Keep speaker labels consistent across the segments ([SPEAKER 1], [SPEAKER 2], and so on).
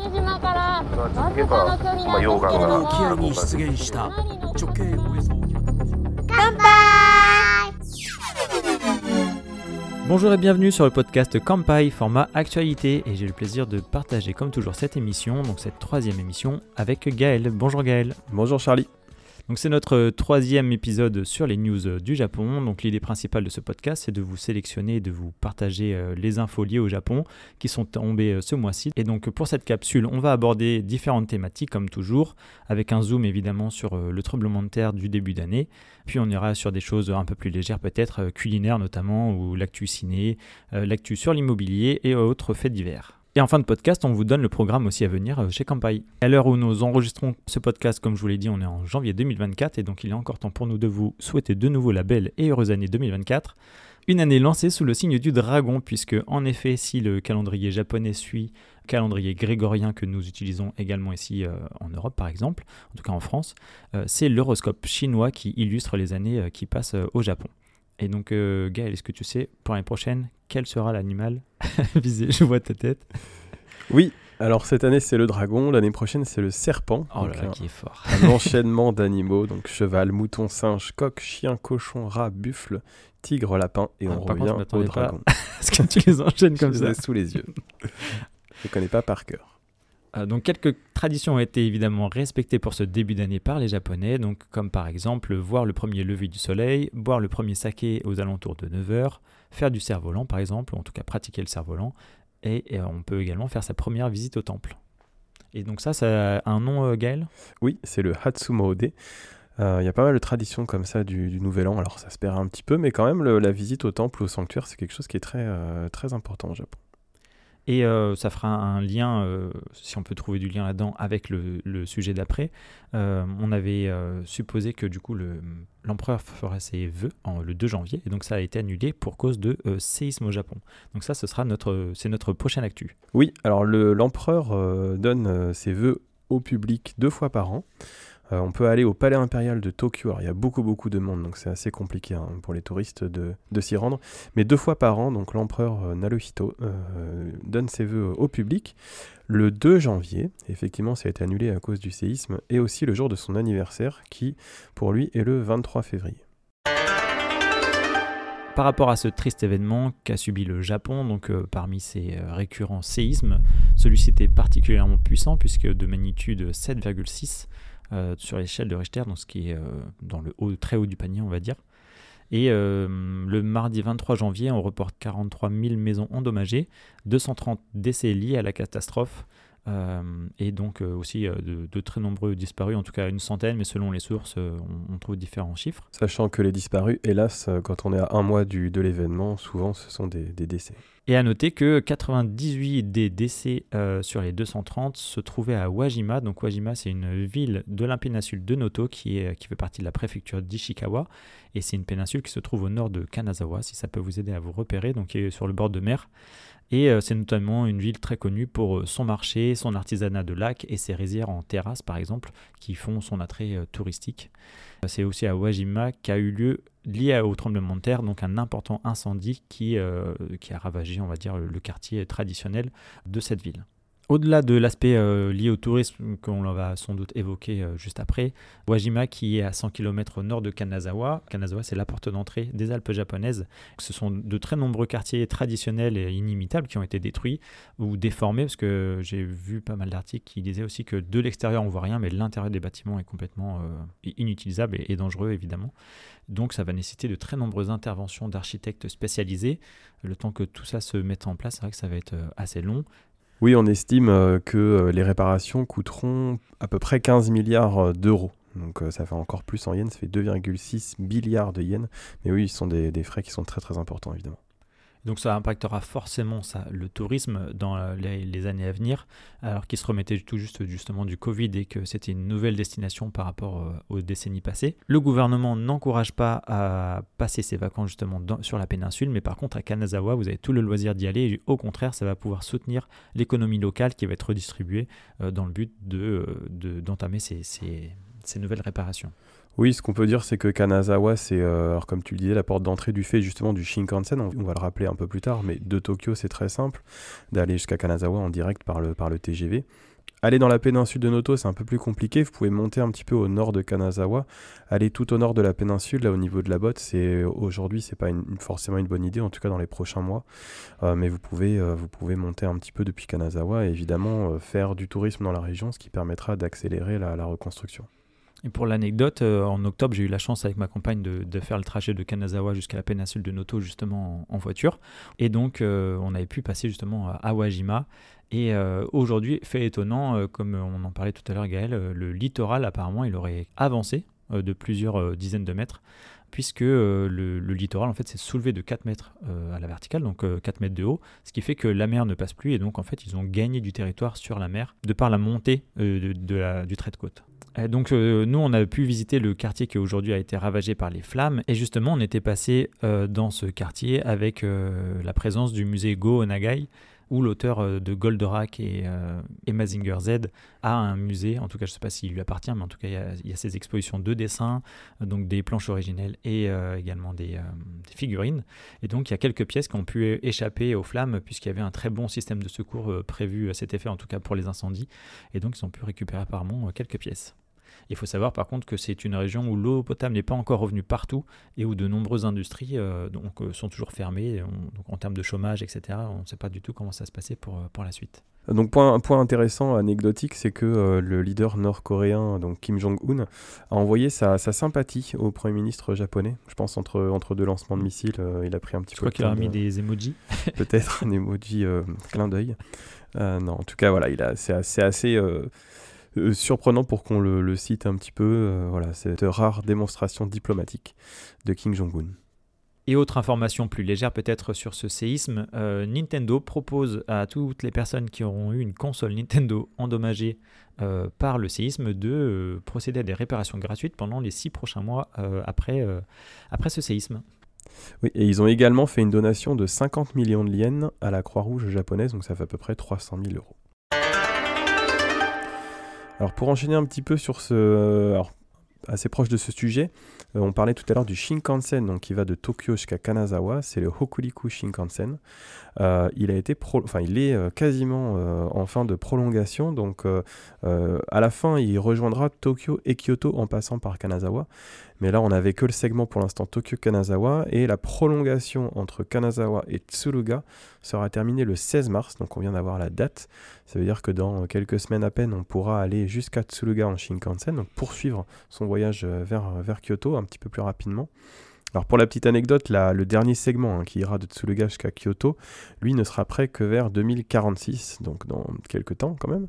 [SPEAKER 1] 続けば、まあ、溶岩が
[SPEAKER 2] 沖合に出現した直径およそ
[SPEAKER 3] 乾杯
[SPEAKER 4] Bonjour et bienvenue sur le podcast Campai, format actualité, et j'ai le plaisir de partager comme toujours cette émission, donc cette troisième émission, avec Gaël. Bonjour Gaël.
[SPEAKER 5] Bonjour Charlie.
[SPEAKER 4] Donc c'est notre euh, troisième épisode sur les news euh, du Japon. Donc l'idée principale de ce podcast, c'est de vous sélectionner et de vous partager euh, les infos liées au Japon qui sont tombées ce mois-ci. Et donc pour cette capsule, on va aborder différentes thématiques comme toujours, avec un zoom évidemment sur le tremblement de terre du début d'année. Puis on ira sur des choses un peu plus légères peut-être, culinaires notamment, ou l'actu ciné, l'actu sur l'immobilier et autres faits divers. Et en fin de podcast, on vous donne le programme aussi à venir euh, chez Campai. À l'heure où nous enregistrons ce podcast, comme je vous l'ai dit, on est en janvier 2024 et donc il est encore temps pour nous de vous souhaiter de nouveau la belle et heureuse année 2024. Une année lancée sous le signe du dragon, puisque en effet, si le calendrier japonais suit le calendrier grégorien que nous utilisons également ici euh, en Europe par exemple, en tout cas en France, euh, c'est l'horoscope chinois qui illustre les années qui passent au Japon. Et donc, Gaël, est-ce que tu sais pour l'année prochaine quel sera l'animal visé? Je vois ta tête.
[SPEAKER 5] Oui, alors cette année c'est le dragon, l'année prochaine c'est le serpent.
[SPEAKER 4] Oh là là,
[SPEAKER 5] un-
[SPEAKER 4] qui est fort.
[SPEAKER 5] un enchaînement d'animaux, donc cheval, mouton, singe, coq, chien, cochon, rat, buffle, tigre, lapin, et
[SPEAKER 4] Ah,
[SPEAKER 5] on
[SPEAKER 4] contre,
[SPEAKER 5] revient au dragon.
[SPEAKER 4] Est-ce que tu les enchaînes comme
[SPEAKER 5] Je
[SPEAKER 4] ça
[SPEAKER 5] les ai sous les yeux. Je ne connais pas par cœur.
[SPEAKER 4] Euh, donc quelques traditions ont été évidemment respectées pour ce début d'année par les Japonais, donc comme par exemple voir le premier lever du soleil, boire le premier saké aux alentours de 9h, faire du cerf-volant par exemple, ou en tout cas pratiquer le cerf-volant, et, on peut également faire sa première visite au temple. Et donc ça, ça a un nom, euh, Gaël?
[SPEAKER 5] Oui, c'est le Hatsumode. Euh, Il y a pas mal de traditions comme ça du, Nouvel An, alors ça se perd un petit peu, mais quand même la visite au temple, au sanctuaire, c'est quelque chose qui est très, très important au Japon.
[SPEAKER 4] Et euh, ça fera un lien, euh, si on peut trouver du lien là-dedans, avec le, le sujet d'après. Euh, on avait supposé que du coup le- l'empereur ferait ses vœux le 2 janvier, et donc ça a été annulé pour cause de séisme au Japon. Donc ça, ce sera notre, c'est notre prochaine actu.
[SPEAKER 5] Oui, alors le- l'empereur donne ses vœux au public deux fois par an. Euh, on peut aller au palais impérial de Tokyo. Alors, il y a beaucoup, beaucoup de monde, donc c'est assez compliqué hein, pour les touristes de, s'y rendre. Mais deux fois par an, donc l'empereur euh, euh, donne ses vœux au public. Le 2 janvier, effectivement, ça a été annulé à cause du séisme, et aussi le jour de son anniversaire, qui pour lui est le 23 février.
[SPEAKER 4] Par rapport à ce triste événement qu'a subi le Japon, donc euh, parmi euh, récurrents séismes, celui-ci était particulièrement puissant puisque de magnitude 7,6 euh, sur l'échelle de Richter, donc ce qui est euh, dans le haut, très haut du panier, on va dire. Et euh, le mardi 23 janvier, on reporte 43 000 maisons endommagées, 230 décès liés à la catastrophe, euh, et donc euh, aussi euh, de, de très nombreux disparus, en tout cas une centaine, mais selon les sources, on, on trouve différents chiffres.
[SPEAKER 5] Sachant que les disparus, hélas, quand on est à un mois du, de l'événement, souvent ce sont des, des décès.
[SPEAKER 4] Et à noter que 98 des décès sur les 230 se trouvaient à Wajima. Donc Wajima, c'est une ville de la péninsule de Noto qui, est, qui fait partie de la préfecture d'Ishikawa. Et c'est une péninsule qui se trouve au nord de Kanazawa, si ça peut vous aider à vous repérer, donc qui est sur le bord de mer. Et euh, c'est notamment une ville très connue pour euh, son marché, son artisanat de lac et ses rizières en terrasse, par exemple, qui font son attrait euh, touristique. C'est aussi à Wajima qu'a eu lieu, lié au tremblement de terre, donc un important incendie qui, qui a ravagé, on va dire, le quartier traditionnel de cette ville. Au-delà de l'aspect euh, lié au tourisme qu'on va sans doute évoquer euh, juste après, Wajima qui est à 100 km au nord de Kanazawa. Kanazawa c'est la porte d'entrée des Alpes japonaises. Ce sont de très nombreux quartiers traditionnels et inimitables qui ont été détruits ou déformés parce que j'ai vu pas mal d'articles qui disaient aussi que de l'extérieur on voit rien mais l'intérieur des bâtiments est complètement euh, inutilisable et, dangereux évidemment. Donc ça va nécessiter de très nombreuses interventions d'architectes spécialisés. Le temps que tout ça se mette en place, c'est vrai que ça va être assez long.
[SPEAKER 5] Oui, on estime euh, que euh, les réparations coûteront à peu près 15 milliards euh, d'euros. Donc ça fait encore plus en yens, ça fait 2,6 milliards de yens. Mais oui, ce sont des frais qui sont très très importants évidemment.
[SPEAKER 4] Donc ça impactera forcément ça, le tourisme dans euh, les, années à venir, alors qu'il se remettait tout juste justement du Covid et que c'était une nouvelle destination par rapport euh, aux décennies passées. Le gouvernement n'encourage pas à passer ses vacances justement sur la péninsule, mais par contre à Kanazawa, vous avez tout le loisir d'y aller. Et au contraire, ça va pouvoir soutenir l'économie locale qui va être redistribuée euh, dans le but de, de- d'entamer ces- ces nouvelles réparations.
[SPEAKER 5] Oui, ce qu'on peut dire, c'est que Kanazawa, c'est, euh, comme tu le disais, la porte d'entrée du fait justement du Shinkansen. On, va le rappeler un peu plus tard, mais de Tokyo, c'est très simple d'aller jusqu'à Kanazawa en direct par le, TGV. Aller dans la péninsule de Noto, c'est un peu plus compliqué. Vous pouvez monter un petit peu au nord de Kanazawa, aller tout au nord de la péninsule, là au niveau de la botte. C'est aujourd'hui, c'est pas forcément une bonne idée, en tout cas dans les prochains mois. Euh, mais vous pouvez, euh, monter un petit peu depuis Kanazawa et évidemment euh, faire du tourisme dans la région, ce qui permettra d'accélérer la reconstruction.
[SPEAKER 4] Et pour l'anecdote, euh, en octobre, j'ai eu la chance avec ma compagne de, faire le trajet de Kanazawa jusqu'à la péninsule de Noto, justement en, voiture. Et donc, euh, on avait pu passer justement à Awajima. Et euh, aujourd'hui, fait étonnant, comme on en parlait tout à l'heure, Gaël, le littoral, apparemment, il aurait avancé de plusieurs dizaines de mètres, puisque euh, le, littoral, en fait, s'est soulevé de 4 mètres euh, à la verticale, donc euh, 4 mètres de haut, ce qui fait que la mer ne passe plus. Et donc, en fait, ils ont gagné du territoire sur la mer de par la montée euh, du trait de côte. Euh, Donc euh, nous, on a pu visiter le quartier qui aujourd'hui a été ravagé par les flammes. Et justement, on était passé euh, dans ce quartier avec euh, la présence du musée Go Onagai, où l'auteur euh, de Goldorak et, euh, Z a un musée. En tout cas, je ne sais pas s'il lui appartient, mais en tout cas, il y a, ses expositions de dessins, euh, donc des planches originelles et euh, également des, des figurines. Et donc, il y a quelques pièces qui ont pu échapper aux flammes, puisqu'il y avait un très bon système de secours prévu à cet effet, en tout cas pour les incendies. Et donc, ils ont pu récupérer apparemment quelques pièces. Il faut savoir par contre que c'est une région où l'eau potable n'est pas encore revenue partout et où de nombreuses industries euh, donc, euh, sont toujours fermées. Et on- donc en termes de chômage, etc., on ne sait pas du tout comment ça se passait pour, euh, pour la suite.
[SPEAKER 5] Donc point, un point intéressant, anecdotique, c'est que euh, le leader nord-coréen, donc Kim Jong-un, a envoyé sa, sa sympathie au Premier ministre japonais. Je pense entre, entre deux lancements de missiles, euh, il a pris un petit
[SPEAKER 4] Je
[SPEAKER 5] peu
[SPEAKER 4] crois
[SPEAKER 5] le
[SPEAKER 4] qu'il a mis
[SPEAKER 5] de-
[SPEAKER 4] des emojis.
[SPEAKER 5] peut-être un emoji euh, clin d'œil. Non, en tout cas, voilà, il a, c'est assez, assez euh, surprenant pour qu'on le, le cite un petit peu. euh, voilà, cette rare démonstration diplomatique de Kim Jong-un.
[SPEAKER 4] Et autre information plus légère peut-être sur ce séisme, euh, Nintendo propose à toutes les personnes qui auront eu une console Nintendo endommagée euh, par le séisme de euh, procéder à des réparations gratuites pendant les six prochains mois après, après ce séisme.
[SPEAKER 5] Oui, et ils ont également fait une donation de 50 millions de yens à la Croix-Rouge japonaise, donc ça fait à peu près 300 000 euros. Alors pour enchaîner un petit peu sur ce... euh, assez proche de ce sujet, euh, on parlait tout à l'heure du Shinkansen, donc qui va de Tokyo jusqu'à Kanazawa, c'est le Hokuriku Shinkansen. Euh, il a été est quasiment en fin de prolongation, donc à la fin il rejoindra Tokyo et Kyoto en passant par Kanazawa. Mais là, on n'avait que le segment pour l'instant Tokyo-Kanazawa et la prolongation entre Kanazawa et Tsuruga sera terminée le 16 mars, donc on vient d'avoir la date. Ça veut dire que dans quelques semaines à peine, on pourra aller jusqu'à Tsuruga en Shinkansen, donc poursuivre son voyage euh, vers, vers Kyoto un petit peu plus rapidement. Alors pour la petite anecdote, le dernier segment hein, qui ira de Tsuruga jusqu'à Kyoto, lui ne sera prêt que vers 2046, donc dans quelques temps quand même.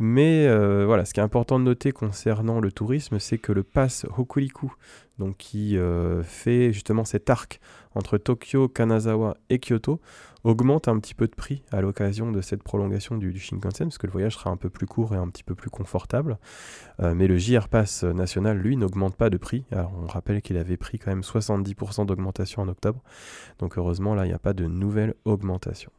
[SPEAKER 5] Mais euh, voilà, ce qui est important de noter concernant le tourisme, c'est que le pass Hokuriku, donc qui euh, fait justement cet arc entre Tokyo, Kanazawa et Kyoto, augmente un petit peu de prix à l'occasion de cette prolongation du, Shinkansen, parce que le voyage sera un peu plus court et un petit peu plus confortable. Euh, mais le JR Pass national, lui, n'augmente pas de prix. On rappelle qu'il avait pris quand même 70% d'augmentation en octobre. Donc heureusement, là, il n'y a pas de nouvelle augmentation.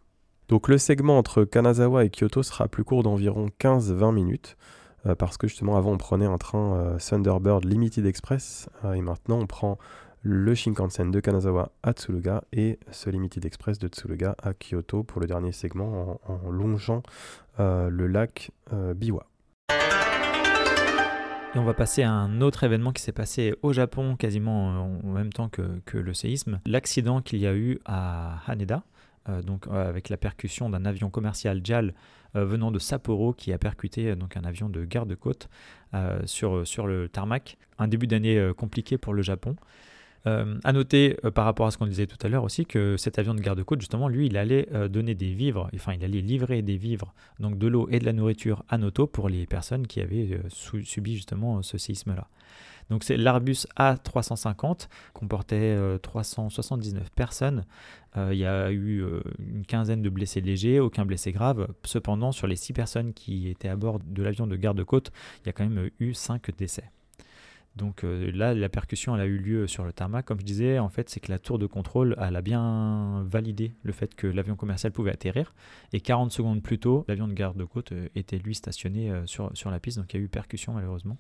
[SPEAKER 5] Donc le segment entre Kanazawa et Kyoto sera plus court d'environ 15-20 minutes. Euh, parce que justement avant on prenait un train euh, Thunderbird Limited Express euh, et maintenant on prend le Shinkansen de Kanazawa à Tsuruga et ce Limited Express de Tsuruga à Kyoto pour le dernier segment en, longeant le lac Biwa.
[SPEAKER 4] Et on va passer à un autre événement qui s'est passé au Japon quasiment en même temps que, le séisme. L'accident qu'il y a eu à Haneda, donc avec la percussion d'un avion commercial JAL venant de Sapporo qui a percuté euh, donc un avion de garde-côte euh, sur, le tarmac. Un début d'année euh, compliqué pour le Japon. Euh, à noter euh, par rapport à ce qu'on disait tout à l'heure aussi que cet avion de garde-côte justement lui il allait euh, donner des vivres, enfin il allait livrer des vivres, donc de l'eau et de la nourriture à Noto pour les personnes qui avaient euh, subi justement ce séisme-là. Donc c'est l'Arbus A350 comportait euh, 379 personnes. Il y a eu une quinzaine de blessés légers, aucun blessé grave. Cependant, sur les six personnes qui étaient à bord de l'avion de garde-côte, il y a quand même eu 5 décès. Donc euh, là, la percussion, elle a eu lieu sur le tarmac. Comme je disais, en fait, c'est que la tour de contrôle, elle a bien validé le fait que l'avion commercial pouvait atterrir. Et 40 secondes plus tôt, l'avion de garde-côte euh, était lui stationné euh, sur, sur la piste. Donc il y a eu percussion malheureusement.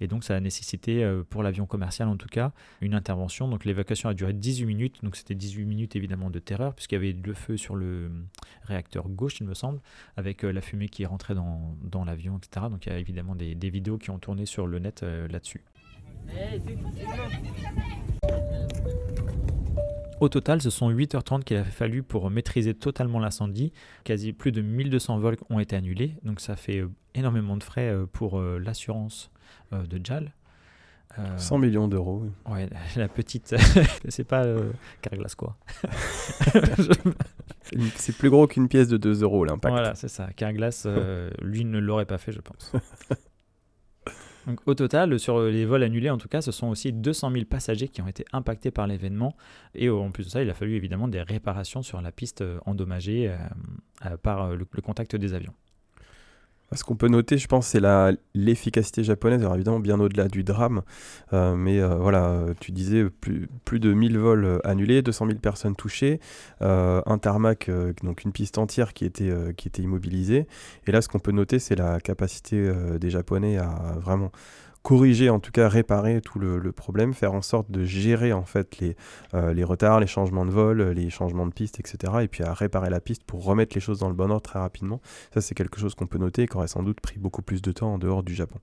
[SPEAKER 4] Et donc ça a nécessité, pour l'avion commercial en tout cas, une intervention. Donc l'évacuation a duré 18 minutes. Donc c'était 18 minutes évidemment de terreur, puisqu'il y avait le feu sur le réacteur gauche, il me semble, avec la fumée qui rentrait dans, dans l'avion, etc. Donc il y a évidemment des, vidéos qui ont tourné sur le net là-dessus. Au total, ce sont 8h30 qu'il a fallu pour maîtriser totalement l'incendie. Quasi plus de 1200 vols ont été annulés, donc ça fait euh, énormément de frais euh, pour euh, l'assurance de JAL. Euh,
[SPEAKER 5] 100 millions d'euros.
[SPEAKER 4] Ouais, la petite, c'est pas euh, Carglass quoi.
[SPEAKER 5] C'est plus gros qu'une pièce de 2 euros, l'impact.
[SPEAKER 4] Voilà, c'est ça. Carglass, euh, lui ne l'aurait pas fait, je pense. Donc, au total, sur les vols annulés, en tout cas, ce sont aussi 200 000 passagers qui ont été impactés par l'événement. Et euh, en plus de ça, il a fallu évidemment des réparations sur la piste euh, endommagée euh, euh, par euh, le contact des avions.
[SPEAKER 5] Ce qu'on peut noter, je pense, c'est la- l'efficacité japonaise, alors évidemment bien au-delà du drame, Euh, mais euh, voilà, euh, tu disais plus, plus de 1000 vols annulés, 200 000 personnes touchées, un tarmac, donc une piste entière qui était, qui était immobilisée. Et là, ce qu'on peut noter, c'est la capacité des Japonais à vraiment corriger, en tout cas réparer tout le, le problème, faire en sorte de gérer en fait les, euh, les retards, les changements de vol, les changements de piste, etc. Et puis à réparer la piste pour remettre les choses dans le bon ordre très rapidement. Ça, c'est quelque chose qu'on peut noter et qui aurait sans doute pris beaucoup plus de temps en dehors du Japon.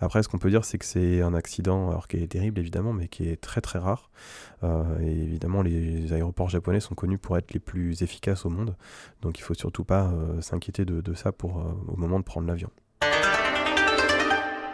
[SPEAKER 5] Après, ce qu'on peut dire, c'est que c'est un accident, alors qui est terrible évidemment, mais qui est très très rare. Euh, et évidemment, les aéroports japonais sont connus pour être les plus efficaces au monde. Donc il faut surtout pas euh, s'inquiéter de, de ça pour, au moment de prendre l'avion.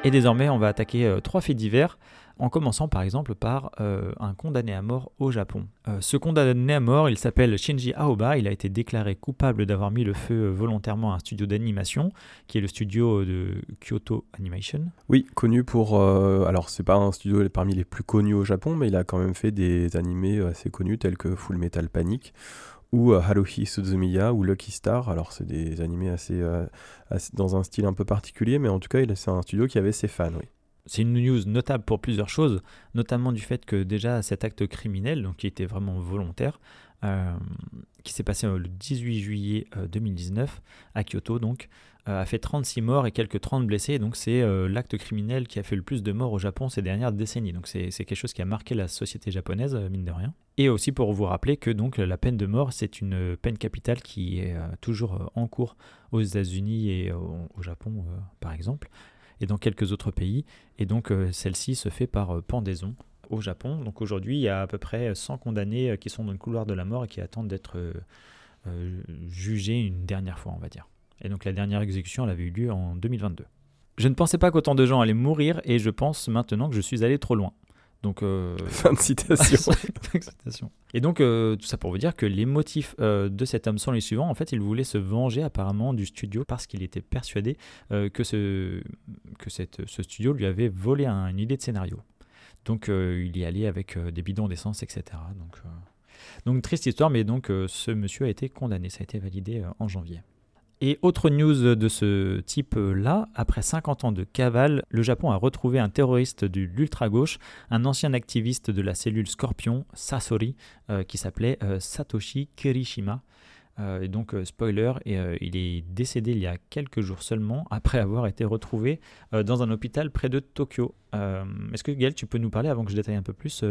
[SPEAKER 4] Et désormais, on va attaquer euh, trois faits divers, en commençant par exemple par euh, un condamné à mort au Japon. Euh, ce condamné à mort, il s'appelle Shinji Aoba, il a été déclaré coupable d'avoir mis le feu volontairement à un studio d'animation, qui est le studio de Kyoto Animation.
[SPEAKER 5] Oui, connu pour. alors, c'est pas un studio parmi les plus connus au Japon, mais il a quand même fait des animés assez connus tels que Full Metal Panic ou euh, Haruhi Suzumiya ou Lucky Star. Alors, c'est des animés assez, euh, assez- dans un style un peu particulier, mais en tout cas, c'est un studio qui avait ses fans.
[SPEAKER 4] C'est une news notable pour plusieurs choses, notamment du fait que déjà cet acte criminel, donc qui était vraiment volontaire, euh, qui s'est passé le 18 juillet euh, 2019 à Kyoto, donc, a fait 36 morts et quelques 30 blessés. Donc c'est euh, l'acte criminel qui a fait le plus de morts au Japon ces dernières décennies. Donc c'est quelque chose qui a marqué la société japonaise, euh, mine de rien. Et aussi pour vous rappeler que donc la peine de mort, c'est une peine capitale qui est euh, toujours euh, en cours aux États-Unis et au, Japon, euh, par exemple, et dans quelques autres pays. Et donc euh, celle-ci se fait par euh, pendaison au Japon. Donc aujourd'hui, il y a à peu près 100 condamnés euh, qui sont dans le couloir de la mort et qui attendent d'être euh, euh, jugés une dernière fois, on va dire. Et donc la dernière exécution, elle avait eu lieu en 2022. Je ne pensais pas qu'autant de gens allaient mourir et je pense maintenant que je suis allé trop loin. Donc euh,
[SPEAKER 5] Fin de citation.
[SPEAKER 4] Et donc, euh, tout ça pour vous dire que les motifs euh, de cet homme sont les suivants. En fait, il voulait se venger apparemment du studio parce qu'il était persuadé que, ce, que cette, ce studio lui avait volé un- une idée de scénario. Donc, il y allait avec des bidons d'essence, etc. Donc, donc, triste histoire, mais donc ce monsieur a été condamné. Ça a été validé en janvier. Et autre news de ce type-là, après 50 ans de cavale, le Japon a retrouvé un terroriste de l'ultra-gauche un ancien activiste de la cellule Scorpion, Sasori, euh, qui s'appelait euh, Satoshi Kirishima. Euh, donc, spoiler, il est décédé il y a quelques jours seulement, après avoir été retrouvé dans un hôpital près de Tokyo. Est-ce que Gaël, tu peux nous parler, avant que je détaille un peu plus,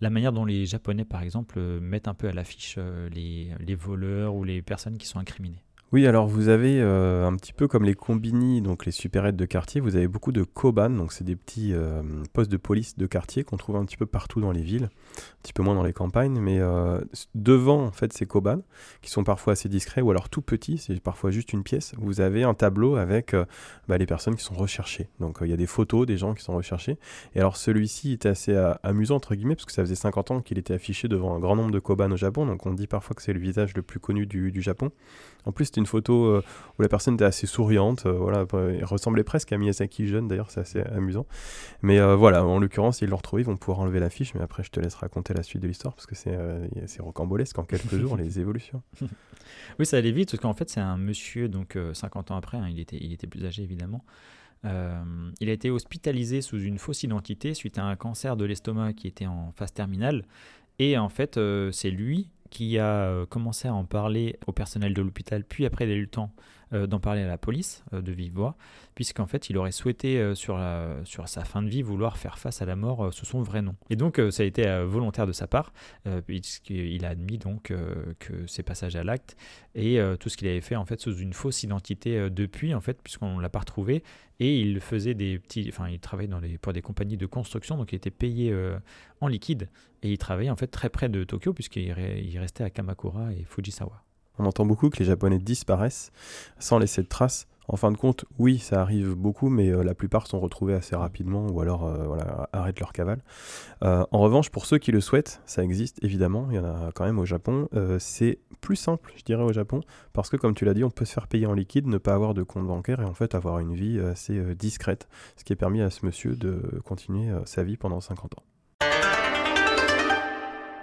[SPEAKER 4] la manière dont les Japonais, par exemple, mettent un peu à l'affiche les voleurs ou les personnes qui sont incriminées?
[SPEAKER 5] Oui, alors vous avez euh, un petit peu comme les combini, donc les supérettes de quartier, vous avez beaucoup de koban, donc c'est des petits euh, postes de police de quartier qu'on trouve un petit peu partout dans les villes, un petit peu moins dans les campagnes, mais euh, devant en fait ces koban, qui sont parfois assez discrets ou alors tout petits, c'est parfois juste une pièce, vous avez un tableau avec bah, les personnes qui sont recherchées. Donc il y a des photos des gens qui sont recherchés. Et alors celui-ci était assez amusant entre guillemets, parce que ça faisait 50 ans qu'il était affiché devant un grand nombre de koban au Japon, donc on dit parfois que c'est le visage le plus connu du Japon. En plus, c'était une photo euh, où la personne était assez souriante, euh, voilà, euh, elle ressemblait presque à Miyazaki jeune, d'ailleurs, c'est assez amusant. Mais euh, voilà, en l'occurrence, ils l'ont retrouvé, ils vont pouvoir enlever l'affiche, mais après, je te laisse raconter la suite de l'histoire, parce que c'est euh, rocambolesque en quelques jours, les évolutions.
[SPEAKER 4] Oui, ça allait vite, parce qu'en fait, c'est un monsieur, donc euh, 50 ans après, hein, il, était, il était plus âgé évidemment, Euh, il a été hospitalisé sous une fausse identité suite à un cancer de l'estomac qui était en phase terminale. Et en fait, euh, c'est lui qui a euh, commencé à en parler au personnel de l'hôpital, puis après il a eu le temps euh, d'en parler à la police euh, de vive puisqu'en fait il aurait souhaité euh, sur, sur sa fin de vie vouloir faire face à la mort sous son vrai nom. Et donc ça a été volontaire de sa part, puisqu'il a admis donc que ses passages à l'acte et tout ce qu'il avait fait en fait sous une fausse identité depuis en fait puisqu'on l'a pas retrouvé et il faisait des petits enfin il travaillait dans les, pour des compagnies de construction donc il était payé en liquide et il travaillait en fait très près de Tokyo puisqu'il re- il restait à Kamakura et Fujisawa.
[SPEAKER 5] On entend beaucoup que les Japonais disparaissent sans laisser de traces. En fin de compte, oui, ça arrive beaucoup, mais euh, la plupart sont retrouvés assez rapidement ou alors euh, voilà, arrêtent leur cavale. Euh, en revanche, pour ceux qui le souhaitent, ça existe évidemment, il y en a quand même au Japon. C'est plus simple, je dirais, au Japon, parce que comme tu l'as dit, on peut se faire payer en liquide, ne pas avoir de compte bancaire et en fait avoir une vie assez discrète, ce qui a permis à ce monsieur de continuer sa vie pendant 50 ans.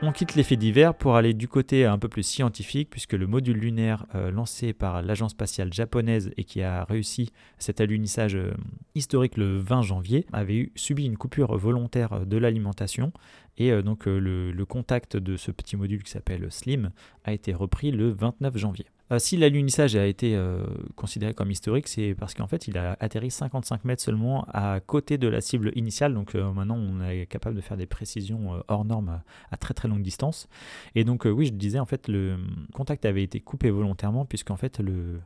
[SPEAKER 4] On quitte les faits divers pour aller du côté un peu plus scientifique, puisque le module lunaire euh, lancé par l'agence spatiale japonaise et qui a réussi cet alunissage euh, historique le 20 janvier avait subi une coupure volontaire euh, de l'alimentation. Et donc le contact de ce petit module qui s'appelle SLIM a été repris le 29 janvier. Euh, si l'alunissage a été euh, considéré comme historique, c'est parce qu'en fait il a atterri 55 mètres seulement à côté de la cible initiale. Donc euh, maintenant on est capable de faire des précisions hors normes à, très très longue distance. Et donc, oui, je disais, en fait, le contact avait été coupé volontairement, puisqu'en fait, le,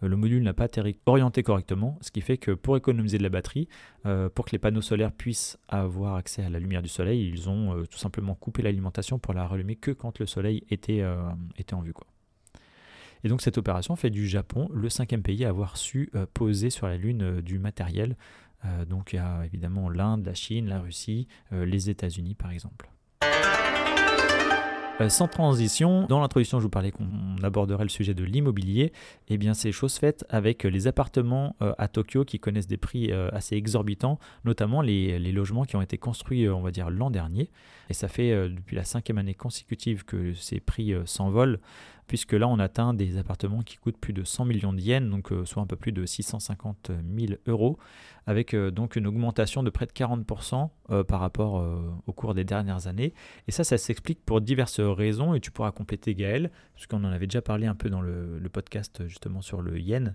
[SPEAKER 4] le module n'a pas atterri orienté correctement, ce qui fait que pour économiser de la batterie, pour que les panneaux solaires puissent avoir accès à la lumière du soleil, ils ont tout simplement coupé l'alimentation pour la rallumer que quand le soleil était, était en vue. Et donc cette opération fait du Japon le cinquième pays à avoir su euh, poser sur la Lune euh, du matériel. Euh, donc il y a évidemment l'Inde, la Chine, la Russie, les États-Unis par exemple. Sans transition, dans l'introduction, je vous parlais qu'on aborderait le sujet de l'immobilier. Eh bien, c'est chose faite avec les appartements à Tokyo qui connaissent des prix assez exorbitants, notamment les, les logements qui ont été construits, on va dire, l'an dernier. Et ça fait depuis la cinquième année consécutive que ces prix s'envolent, puisque là, on atteint des appartements qui coûtent plus de 100 millions de yens, donc euh, soit un peu plus de 650 000 euros, avec euh, donc une augmentation de près de 40% euh, par rapport au cours des dernières années. Et ça, ça s'explique pour diverses raisons, et tu pourras compléter Gaël, parce qu'on en avait déjà parlé un peu dans le, podcast justement sur le yen,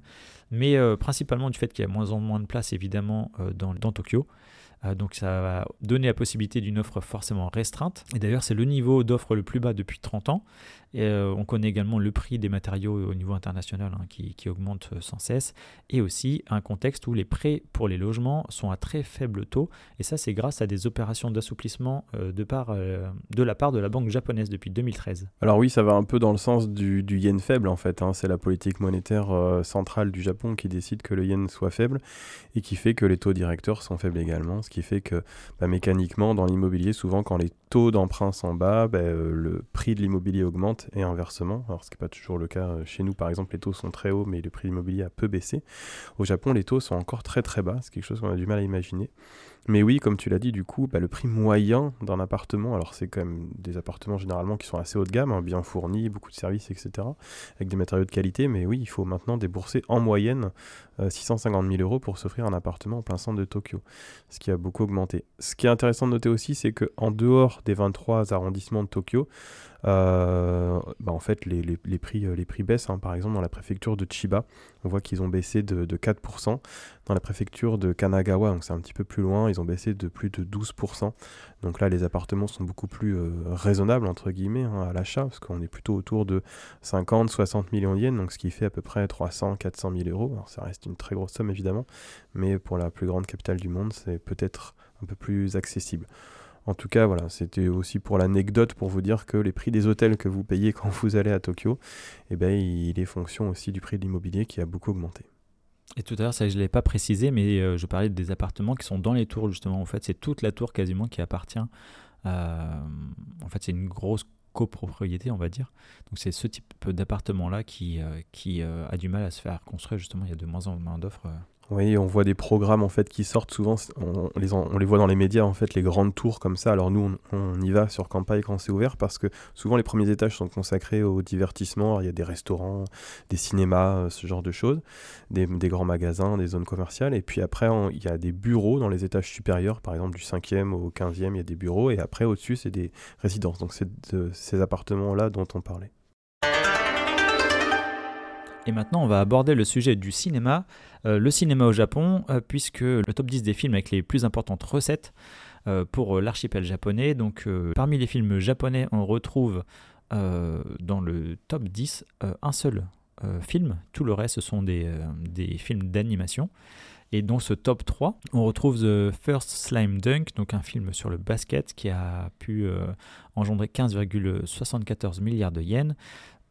[SPEAKER 4] mais principalement du fait qu'il y a moins en moins de place évidemment dans Tokyo. Euh, donc ça va donner la possibilité d'une offre forcément restreinte. Et d'ailleurs, c'est le niveau d'offre le plus bas depuis 30 ans. Et euh, on connaît également le prix des matériaux au niveau international hein, qui, qui augmente sans cesse. Et aussi un contexte où les prêts pour les logements sont à très faible taux. Et ça, c'est grâce à des opérations d'assouplissement euh, de, euh, de la part de la banque japonaise depuis 2013.
[SPEAKER 5] Alors oui, ça va un peu dans le sens du, du yen faible en fait. hein. C'est la politique monétaire euh, centrale du Japon qui décide que le yen soit faible et qui fait que les taux directeurs sont faibles également. Ce qui fait que bah, mécaniquement, dans l'immobilier, souvent quand les taux d'emprunt sont bas, bah, euh, le prix de l'immobilier augmente et inversement. Alors ce qui n'est pas toujours le cas euh, chez nous, par exemple, les taux sont très hauts mais le prix de l'immobilier a peu baissé. Au Japon, les taux sont encore très très bas. C'est quelque chose qu'on a du mal à imaginer. Mais oui, comme tu l'as dit, du coup, bah, le prix moyen d'un appartement, alors c'est quand même des appartements généralement qui sont assez haut de gamme, hein, bien fournis, beaucoup de services, etc., avec des matériaux de qualité, mais oui, il faut maintenant débourser en moyenne 650 000 euros pour s'offrir un appartement en plein centre de Tokyo, ce qui a beaucoup augmenté. Ce qui est intéressant de noter aussi, c'est qu'en dehors des 23 arrondissements de Tokyo, euh, bah, en fait, les, euh, prix baissent. hein. Par exemple, dans la préfecture de Chiba, on voit qu'ils ont baissé de, de 4%. Dans la préfecture de Kanagawa, donc c'est un petit peu plus loin, ils ont baissé de plus de 12%. Donc là, les appartements sont beaucoup plus euh, raisonnables, entre guillemets, hein, à l'achat, parce qu'on est plutôt autour de 50, 60 millions de yens, donc ce qui fait à peu près 300, 400 000 euros. Ça reste une très grosse somme, évidemment, mais pour la plus grande capitale du monde, c'est peut-être un peu plus accessible. En tout cas, voilà, c'était aussi pour l'anecdote pour vous dire que les prix des hôtels que vous payez quand vous allez à Tokyo, eh ben, il est fonction aussi du prix de l'immobilier qui a beaucoup augmenté.
[SPEAKER 4] Et tout à l'heure, ça je ne l'ai pas précisé, mais euh, je parlais des appartements qui sont dans les tours, justement. En fait, c'est toute la tour quasiment qui appartient. à- En fait, c'est une grosse copropriété, on va dire. Donc, c'est ce type d'appartement-là qui, euh, qui euh, a du mal à se faire construire, justement. Il y a de moins en moins d'offres.
[SPEAKER 5] On voit des programmes en fait qui sortent souvent, on, les, on les voit dans les médias en fait, les grandes tours comme ça. Alors nous, on, on y va sur campagne quand c'est ouvert parce que souvent les premiers étages sont consacrés au divertissement. Il y a des restaurants, des cinémas, euh, ce genre de choses, des, des grands magasins, des zones commerciales. Et puis après, il y a des bureaux dans les étages supérieurs, par exemple du 5e au 15e, il y a des bureaux. Et après, au-dessus, c'est des résidences. Donc c'est ces appartements-là dont on parlait.
[SPEAKER 4] Et maintenant, on va aborder le sujet du cinéma. Euh, le cinéma au Japon, euh, puisque le top 10 des films avec les plus importantes recettes euh, pour l'archipel japonais. Donc, parmi les films japonais, on retrouve dans le top 10 euh, un seul film. Tout le reste, ce sont des, films d'animation. Et dans ce top 3, on retrouve The First Slime Dunk, donc un film sur le basket qui a pu engendrer 15,74 milliards de yens.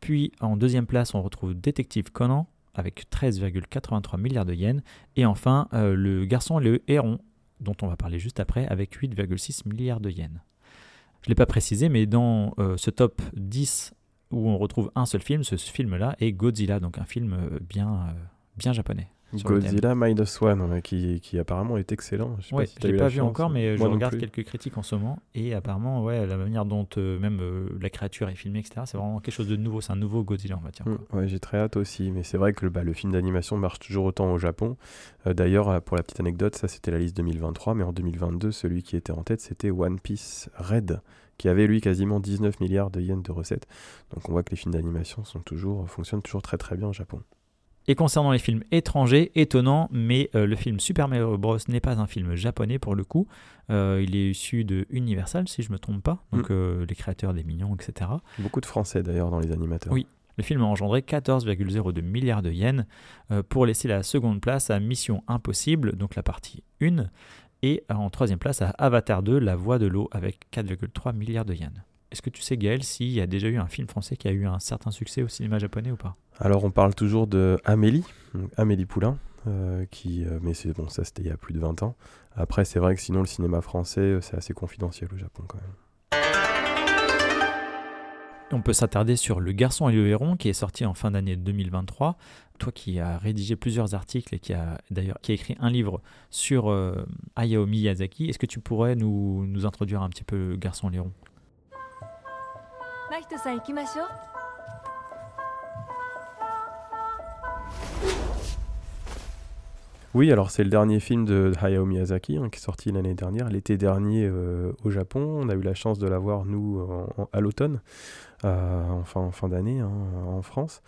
[SPEAKER 4] Puis en deuxième place, on retrouve Détective Conan avec 13,83 milliards de yens. Et enfin, euh, Le Garçon le Héron, dont on va parler juste après, avec 8,6 milliards de yens. Je ne l'ai pas précisé, mais dans euh, ce top 10 où on retrouve un seul film, ce film-là est Godzilla, donc un film euh, bien japonais.
[SPEAKER 5] Godzilla Minus One, ouais, qui, qui apparemment est excellent. Je
[SPEAKER 4] Ouais,
[SPEAKER 5] si t'as
[SPEAKER 4] l'ai pas
[SPEAKER 5] la
[SPEAKER 4] vu
[SPEAKER 5] chance.
[SPEAKER 4] encore, mais je
[SPEAKER 5] Moi
[SPEAKER 4] regarde
[SPEAKER 5] plus.
[SPEAKER 4] quelques critiques en ce moment. Et apparemment, ouais, la manière dont euh, même euh, la créature est filmée, etc., c'est vraiment quelque chose de nouveau. C'est un nouveau Godzilla, on va dire.
[SPEAKER 5] Mm,
[SPEAKER 4] quoi.
[SPEAKER 5] ouais, j'ai très hâte aussi, mais c'est vrai que le, bah, le film d'animation marche toujours autant au Japon. Euh, D'ailleurs, pour la petite anecdote, ça c'était la liste 2023, mais en 2022, celui qui était en tête, c'était One Piece Red, qui avait lui quasiment 19 milliards de yens de recettes. Donc on voit que les films d'animation sont toujours, fonctionnent toujours très très bien au Japon.
[SPEAKER 4] Et concernant les films étrangers, étonnant, mais euh, le film Super Mario Bros n'est pas un film japonais pour le coup. Euh, il est issu de Universal, si je me trompe pas. Donc
[SPEAKER 5] Mm.
[SPEAKER 4] euh, les créateurs des Mignons, etc.
[SPEAKER 5] Beaucoup de Français d'ailleurs dans les animateurs.
[SPEAKER 4] Oui. Le film a engendré 14,02 milliards de yens pour laisser la seconde place à Mission Impossible, donc la partie 1, et en troisième place à Avatar 2, La Voix de l'eau, avec 4,3 milliards de yens. Est-ce que tu sais, Gaël, s'il y a déjà eu un film français qui a eu un certain succès au cinéma japonais ou pas?
[SPEAKER 5] Alors on parle toujours de Amélie, Amélie Poulain, euh, qui, euh, mais c'est bon, ça c'était il y a plus de 20 ans. Après, c'est vrai que sinon le cinéma français, euh, c'est assez confidentiel au Japon quand même.
[SPEAKER 4] On peut s'attarder sur Le Garçon et le Héron qui est sorti en fin d'année 2023. Toi qui as rédigé plusieurs articles et qui a d'ailleurs qui a écrit un livre sur euh, Hayao Miyazaki, est-ce que tu pourrais nous, nous introduire un petit peu Le Garçon et l'Héron
[SPEAKER 3] マヒトさん行きましょう
[SPEAKER 5] Oui, alors c'est le dernier film de Hayao Miyazaki hein, qui est sorti l'année dernière, l'été dernier euh, au Japon. On a eu la chance de la voir, nous, en- en- à l'automne, euh, en fin, en fin d'année, hein, en France.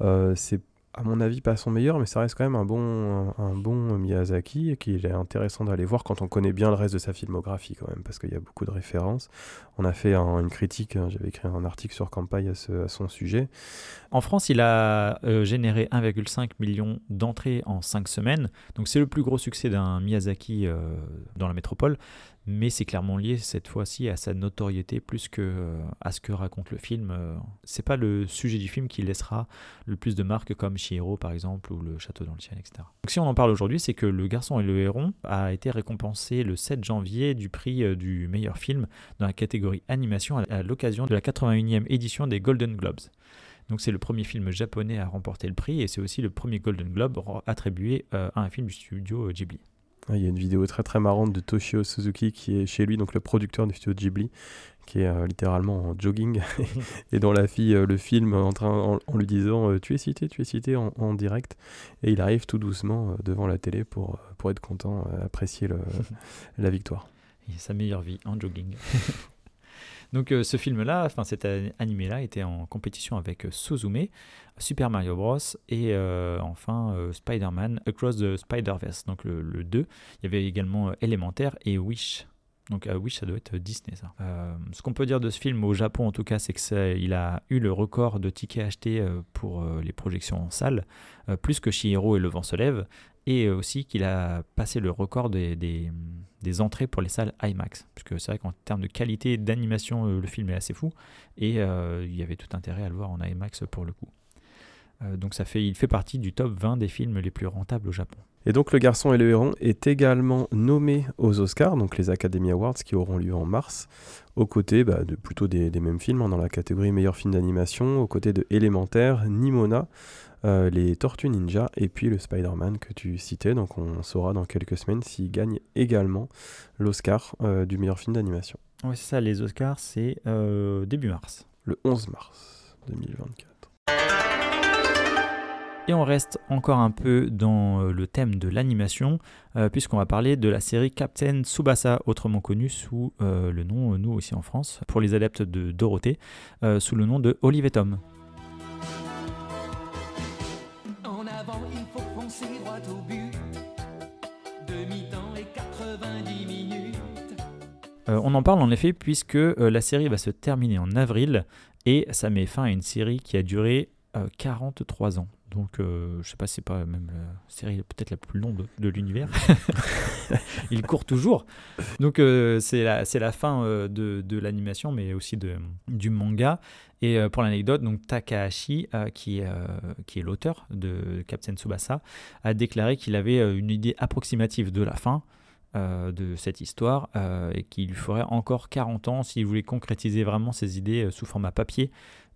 [SPEAKER 5] Euh, c'est, à mon avis, pas son meilleur, mais ça reste quand même un bon, un, un bon Miyazaki et qu'il est intéressant d'aller voir quand on connaît bien le reste de sa filmographie, quand même, parce qu'il y a beaucoup de références. On a fait un- une critique, hein, j'avais écrit un article sur Campagne à, son sujet.
[SPEAKER 4] En France, il a euh, généré 1,5 million d'entrées en 5 semaines. Donc c'est le plus gros succès d'un Miyazaki euh, dans la métropole. Mais c'est clairement lié cette fois-ci à sa notoriété plus que euh, à ce que raconte le film. C'est pas le sujet du film qui laissera le plus de marques comme Chihiro par exemple ou Le Château dans le ciel, etc. Donc si on en parle aujourd'hui, c'est que Le Garçon et le Héron a été récompensé le 7 janvier du prix du meilleur film dans la catégorie animation à- l'occasion de la 81e édition des Golden Globes. Donc c'est le premier film japonais à remporter le prix et c'est aussi le premier Golden Globe attribué euh, à un film du studio euh, Ghibli.
[SPEAKER 5] Il y a une vidéo très très marrante de Toshio Suzuki qui est chez lui, donc le producteur du studio Ghibli, qui est euh, littéralement en jogging et dont la fille euh, le film en, train, en, en lui disant euh, Tu es cité, tu es cité en, en direct. Et il arrive tout doucement devant la télé pour, pour être content, apprécier le, la victoire.
[SPEAKER 4] Et sa meilleure vie en jogging. Donc euh, ce film-là, enfin cet animé-là était en compétition avec euh, Suzume, Super Mario Bros. et euh, enfin Spider-Man Across the Spider-Verse, donc le, le 2. Il y avait également Élémentaire et Wish. Donc Wish, ça doit être Disney, ça. Ce qu'on peut dire de ce film au Japon, en tout cas, c'est que ça- il a eu le record de tickets achetés pour les projections en salle, plus que Chihiro et Le Vent se lève, et aussi qu'il a passé le record des, des entrées pour les salles IMAX. Puisque c'est vrai qu'en termes de qualité d'animation, euh, le film est assez fou, et euh, il y avait tout intérêt à le voir en IMAX pour le coup. Euh, donc ça fait, il fait partie du top 20 des films les plus rentables au Japon.
[SPEAKER 5] Et donc Le Garçon et le Héron est également nommé aux Oscars, donc les Academy Awards qui auront lieu en mars, aux côtés bah, de plutôt des, mêmes films, hein, dans la catégorie meilleur film d'animation, aux côtés de Élémentaire, Nimona, euh, les Tortues Ninja et puis le Spider-Man que tu citais. Donc on saura dans quelques semaines s'il gagne également l'Oscar euh, du meilleur film d'animation.
[SPEAKER 4] Ouais, c'est ça, les Oscars, c'est euh, début mars.
[SPEAKER 5] Le 11 mars 2024.
[SPEAKER 4] Et on reste encore un peu dans le thème de l'animation, euh, puisqu'on va parler de la série Captain Tsubasa, autrement connue sous euh, le nom, nous aussi en France, pour les adeptes de Dorothée, euh, sous le nom de Olive et Tom. Euh, on en parle en effet puisque euh, la série va se terminer en avril et ça met fin à une série qui a duré euh, 43 ans. Donc euh, je sais pas si c'est pas même la série peut-être la plus longue de, de l'univers. Il court toujours. Donc c'est la, la fin de, de l'animation mais aussi de, du manga. Et pour l'anecdote, donc Takahashi, qui, est, qui est l'auteur de Captain Tsubasa, a déclaré qu'il avait une idée approximative de la fin euh, de cette histoire euh, et qu'il lui ferait encore 40 ans s'il voulait concrétiser vraiment ses idées euh, sous format papier.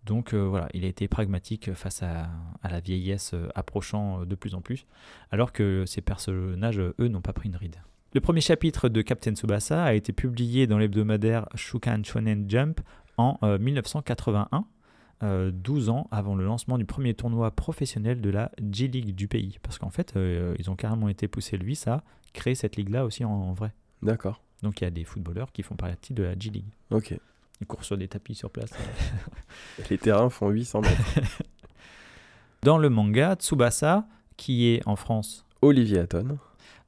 [SPEAKER 4] Donc voilà, il a été pragmatique face à, la vieillesse approchant de plus en plus, alors que ces personnages, eux, n'ont pas pris une ride. Le premier chapitre de Captain Tsubasa a été publié dans l'hebdomadaire Shukan Shonen Jump en euh, 1981, euh, 12 ans avant le lancement du premier tournoi professionnel de la G-League du pays. Parce qu'en fait, ils ont carrément été poussés, lui, ça, créer cette ligue-là aussi en, en vrai.
[SPEAKER 5] D'accord.
[SPEAKER 4] Donc il y a des footballeurs qui font partie de la G-League.
[SPEAKER 5] Ok.
[SPEAKER 4] Ils courent sur des tapis sur place.
[SPEAKER 5] Les terrains font 800 mètres.
[SPEAKER 4] Dans le manga, Tsubasa, qui est en France,
[SPEAKER 5] Olivier Hatton.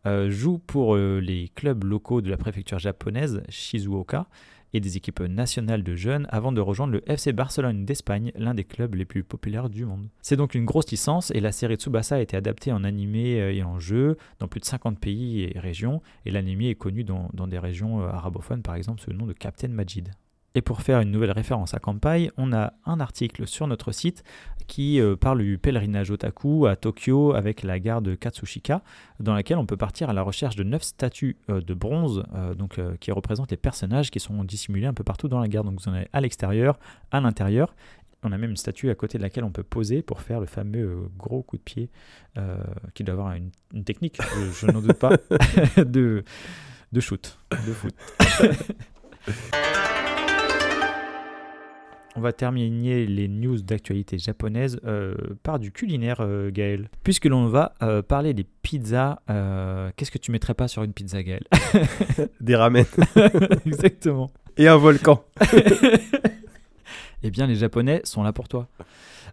[SPEAKER 4] euh, joue pour euh, les clubs locaux de la préfecture japonaise Shizuoka et des équipes nationales de jeunes avant de rejoindre le FC Barcelone d'Espagne, l'un des clubs les plus populaires du monde. C'est donc une grosse licence et la série Tsubasa a été adaptée en animé euh, et en jeu dans plus de 50 pays et régions et l'animé est connu dans, des régions euh, arabophones par exemple sous le nom de Captain Majid. Et pour faire une nouvelle référence à Kampai, on a un article sur notre site qui euh, parle du pèlerinage otaku à Tokyo avec la gare de Katsushika, dans laquelle on peut partir à la recherche de neuf statues euh, de bronze euh, donc, qui représentent les personnages qui sont dissimulés un peu partout dans la gare. Donc vous en avez à l'extérieur, à l'intérieur. On a même une statue à côté de laquelle on peut poser pour faire le fameux gros coup de pied qui doit avoir une, une technique, je, je n'en doute pas, de, de shoot, de foot. On va terminer les news d'actualité japonaise euh, par du culinaire, euh, Gaël. Puisque l'on va euh, parler des pizzas, qu'est-ce que tu mettrais pas sur une pizza, Gaël?
[SPEAKER 5] Des ramen.
[SPEAKER 4] Exactement.
[SPEAKER 5] Et un volcan.
[SPEAKER 4] Eh bien, les Japonais sont là pour toi.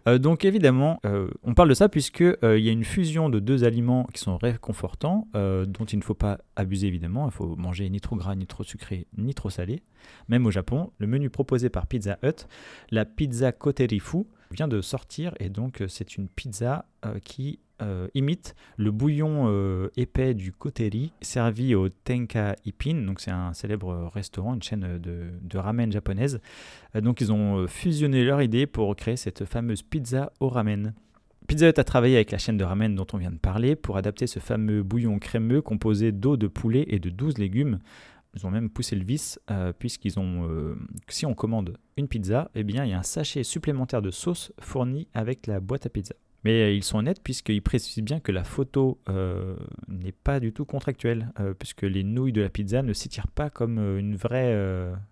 [SPEAKER 4] Euh, donc évidemment, euh, on parle de ça puisque euh, il y a une fusion de deux aliments qui sont réconfortants, dont il ne faut pas abuser évidemment. Il faut manger ni trop gras, ni trop sucré, ni trop salé. Même au Japon, le menu proposé par Pizza Hut, la pizza koterifu, vient de sortir et donc c'est une pizza qui euh, imite le bouillon euh, épais du koteri servi au Tenka Ipin. Donc c'est un célèbre restaurant, une chaîne de, ramen japonaise. Euh, donc ils ont euh, fusionné leur idée pour créer cette fameuse pizza au ramen. Pizza Hut a travaillé avec la chaîne de ramen dont on vient de parler pour adapter ce fameux bouillon crémeux composé d'eau de poulet et de 12 légumes. Ils ont même poussé le vice puisqu'ils ont, si on commande une pizza, eh bien il y a un sachet supplémentaire de sauce fourni avec la boîte à pizza. Mais euh, ils sont honnêtes puisqu'ils précisent bien que la photo euh, n'est pas du tout contractuelle, euh, puisque les nouilles de la pizza ne s'étirent pas comme une vraie,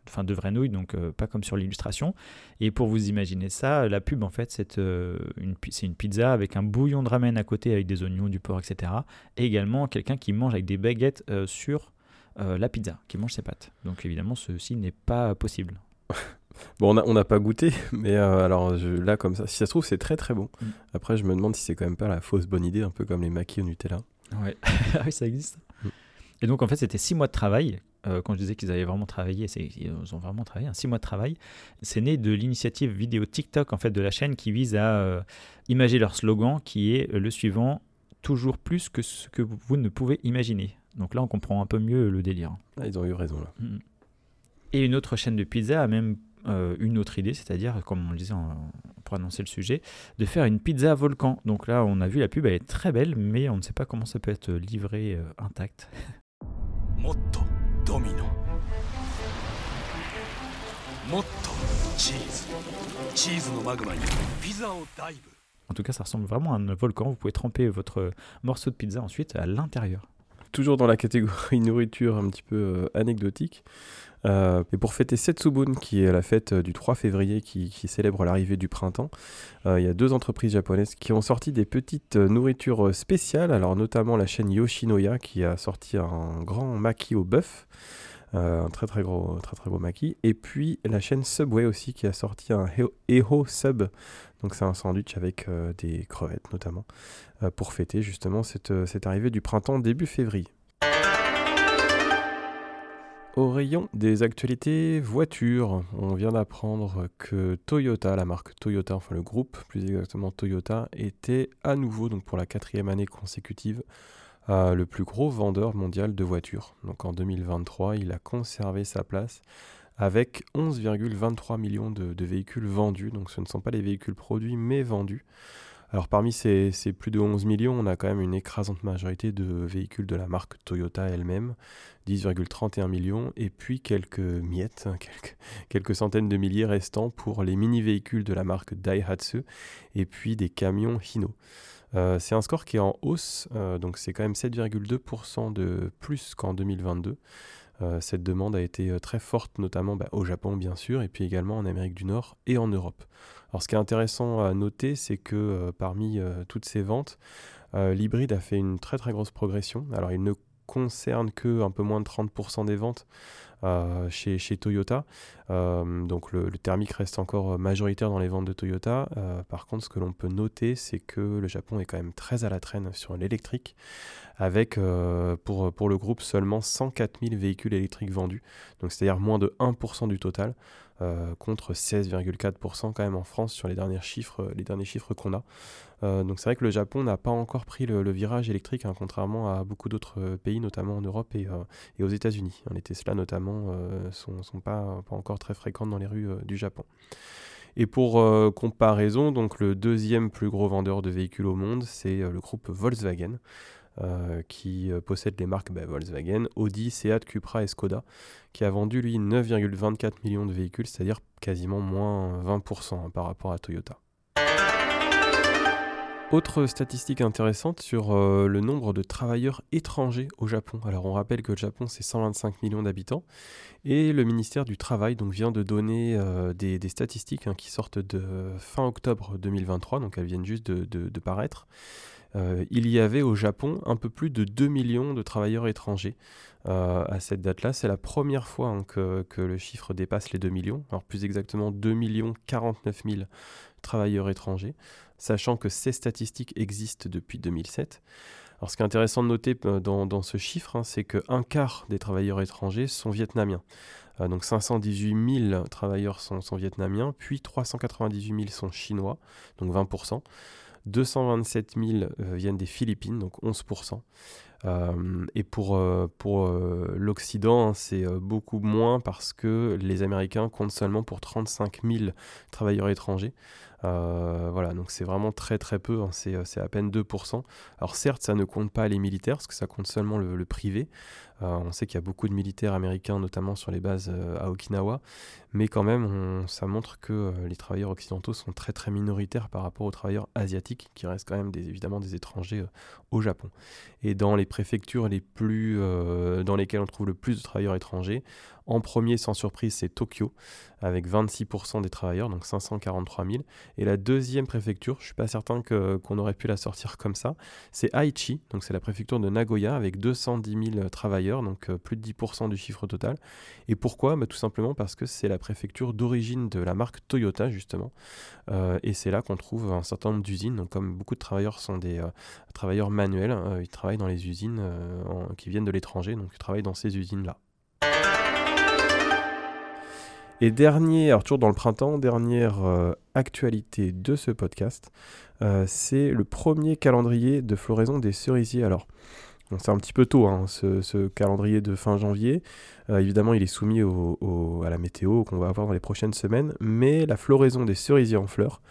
[SPEAKER 4] enfin de vraies nouilles, donc pas comme sur l'illustration. Et pour vous imaginer ça, la pub en fait c'est une, une pizza avec un bouillon de ramen à côté avec des oignons, du porc, etc. Et également quelqu'un qui mange avec des baguettes sur la pizza, qui mange ses pâtes. Donc évidemment ceci n'est pas possible.
[SPEAKER 5] Bon, on n'a pas goûté, mais euh, alors je- là, comme ça, si ça se trouve, c'est très très bon.
[SPEAKER 4] Mm.
[SPEAKER 5] Après, je me demande si c'est quand même pas la fausse bonne idée, un peu comme les maquis au Nutella.
[SPEAKER 4] Ouais, ah oui, ça existe.
[SPEAKER 5] Mm.
[SPEAKER 4] Et donc, en fait, c'était six mois de travail. Euh, quand je disais qu'ils avaient vraiment travaillé, ils ont vraiment travaillé, hein, six mois de travail. C'est né de l'initiative vidéo TikTok en fait, de la chaîne qui vise à euh, imager leur slogan qui est le suivant toujours plus que ce que vous, vous ne pouvez imaginer. Donc là, on comprend un peu mieux le délire.
[SPEAKER 5] Ah, ils ont eu raison là.
[SPEAKER 4] Mm. Et une autre chaîne de pizza a même euh, une autre idée, c'est-à-dire, comme on le disait pour annoncer le sujet, de faire une pizza volcan. Donc là, on a vu la pub, elle est très belle, mais on ne sait pas comment ça peut être livré euh, intact. En tout cas, ça ressemble vraiment à un volcan. Vous pouvez tremper votre morceau de pizza ensuite à l'intérieur.
[SPEAKER 5] Toujours dans la catégorie nourriture un petit peu euh, anecdotique, euh, et pour fêter Setsubun, qui est la fête euh, du 3 février qui, célèbre l'arrivée du printemps, euh, il y a deux entreprises japonaises qui ont sorti des petites nourritures spéciales. Alors notamment la chaîne Yoshinoya qui a sorti un grand maki au bœuf, un très très gros très très maki. Et puis la chaîne Subway aussi qui a sorti un Eho Sub. Donc c'est un sandwich avec des crevettes notamment pour fêter justement cette arrivée du printemps début février. Au rayon des actualités voitures, on vient d'apprendre que Toyota, la marque Toyota, enfin le groupe plus exactement Toyota, était à nouveau, donc pour la quatrième année consécutive, euh, le plus gros vendeur mondial de voitures. Donc en 2023, il a conservé sa place avec 11,23 millions de, de véhicules vendus. Donc ce ne sont pas les véhicules produits, mais vendus. Alors parmi ces, plus de 11 millions, on a quand même une écrasante majorité de véhicules de la marque Toyota elle-même, 10,31 millions, et puis quelques miettes, hein, quelques, centaines de milliers restants pour les mini-véhicules de la marque Daihatsu, et puis des camions Hino. Euh, c'est un score qui est en hausse, euh, donc c'est quand même 7,2% de plus qu'en 2022. Euh, cette demande a été très forte, notamment bah, au Japon bien sûr, et puis également en Amérique du Nord et en Europe. Alors ce qui est intéressant à noter, c'est que euh, parmi euh, toutes ces ventes, euh, l'hybride a fait une très très grosse progression. Alors il ne concerne que un peu moins de 30% des ventes chez, Toyota. Donc le, le thermique reste encore majoritaire dans les ventes de Toyota. Par contre, ce que l'on peut noter, c'est que le Japon est quand même très à la traîne sur l'électrique, avec pour, pour le groupe seulement 104 000 véhicules électriques vendus, donc c'est-à-dire moins de 1% du total. Euh, contre 16,4% quand même en France sur les derniers chiffres, les derniers chiffres qu'on a. Euh, donc c'est vrai que le Japon n'a pas encore pris le, virage électrique, hein, contrairement à beaucoup d'autres euh, pays, notamment en Europe et, euh, aux États-Unis. Les Tesla notamment euh, sont, pas, encore très fréquentes dans les rues euh, du Japon. Et pour euh, comparaison, donc le deuxième plus gros vendeur de véhicules au monde, c'est euh, le groupe Volkswagen, euh, qui euh, possède les marques bah, Volkswagen, Audi, Seat, Cupra et Skoda, qui a vendu lui 9,24 millions de véhicules, c'est-à-dire quasiment moins 20% hein, par rapport à Toyota. Autre statistique intéressante sur euh, le nombre de travailleurs étrangers au Japon. Alors on rappelle que le Japon c'est 125 millions d'habitants et le ministère du Travail donc, vient de donner des, statistiques hein, qui sortent de fin octobre 2023, donc elles viennent juste de paraître. Euh, il y avait au Japon un peu plus de 2 millions de travailleurs étrangers euh, à cette date-là. C'est la première fois hein, que, le chiffre dépasse les 2 millions. Alors plus exactement 2 millions 49 000 travailleurs étrangers, sachant que ces statistiques existent depuis 2007. Alors ce qui est intéressant de noter euh, dans, ce chiffre, hein, c'est qu'un quart des travailleurs étrangers sont vietnamiens. Donc 518 000 travailleurs sont, sont vietnamiens, puis 398 000 sont chinois, donc 20%. 227 000 euh, viennent des Philippines, donc 11%. Euh, et pour, euh, pour l'Occident, hein, c'est beaucoup moins parce que les Américains comptent seulement pour 35 000 travailleurs étrangers. Voilà, donc c'est vraiment très très peu, hein, c'est, à peine 2%. Alors certes, ça ne compte pas les militaires, parce que ça compte seulement le, le privé. Euh, on sait qu'il y a beaucoup de militaires américains, notamment sur les bases euh, à Okinawa, mais quand même, ça montre que euh, les travailleurs occidentaux sont très minoritaires par rapport aux travailleurs asiatiques, qui restent quand même évidemment des étrangers au Japon. Et dans les préfectures les plus, dans lesquelles on trouve le plus de travailleurs étrangers, en premier, sans surprise, c'est Tokyo, avec 26% des travailleurs, donc 543 000. Et la deuxième préfecture, je ne suis pas certain qu'on aurait pu la sortir comme ça, c'est Aichi, donc c'est la préfecture de Nagoya, avec 210 000 travailleurs, donc euh, plus de 10% du chiffre total. Et pourquoi? Bah, Tout simplement parce que c'est la préfecture d'origine de la marque Toyota, justement. Euh, et c'est là qu'on trouve un certain nombre d'usines. Donc, comme beaucoup de travailleurs sont des euh, travailleurs manuels, ils travaillent dans les usines qui viennent de l'étranger, donc ils travaillent dans ces usines-là. Et dernier, alors toujours dans le printemps, dernière euh, actualité de ce podcast, euh, c'est le premier calendrier de floraison des cerisiers. Alors, c'est un petit peu tôt, hein, ce, calendrier de fin janvier. Euh, évidemment, il est soumis à la météo qu'on va avoir dans les prochaines semaines, mais la floraison des cerisiers en fleurs,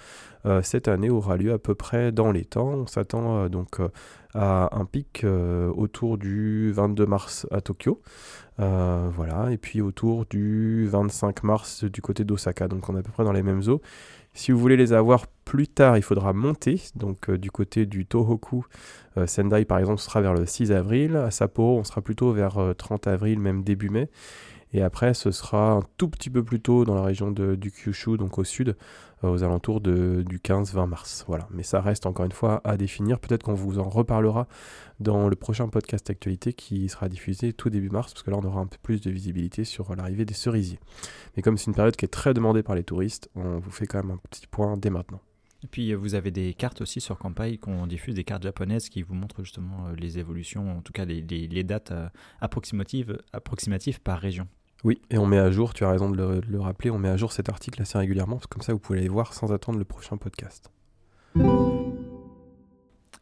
[SPEAKER 5] cette année, aura lieu à peu près dans les temps. On s'attend euh, donc euh, à un pic euh, autour du 22 mars à Tokyo. Euh, voilà, et puis autour du 25 mars du côté d'Osaka, donc on est à peu près dans les mêmes eaux. Si vous voulez les avoir Plus tard, il faudra monter, donc euh, du côté du Tohoku, euh, Sendai par exemple sera vers le 6 avril, à Sapporo on sera plutôt vers euh, 30 avril, même début mai, et après ce sera un tout petit peu plus tôt dans la région de- du Kyushu, donc au sud, euh, aux alentours du 15-20 mars. Voilà, mais ça reste encore une fois à définir, peut-être qu'on vous en reparlera dans le prochain podcast actualité qui sera diffusé tout début mars, parce que là on aura un peu plus de visibilité sur l'arrivée des cerisiers. Mais comme c'est une période qui est très demandée par les touristes, on vous fait quand même un petit point dès maintenant.
[SPEAKER 4] Et puis euh, vous avez des cartes aussi sur Kampai qu'on diffuse, des cartes japonaises qui vous montrent justement euh, les évolutions, en tout cas les, dates approximatives par région.
[SPEAKER 5] Oui, et on met à jour, tu as raison de le, de le rappeler, on met à jour cet article assez régulièrement, parce que comme ça vous pouvez aller voir sans attendre le prochain podcast.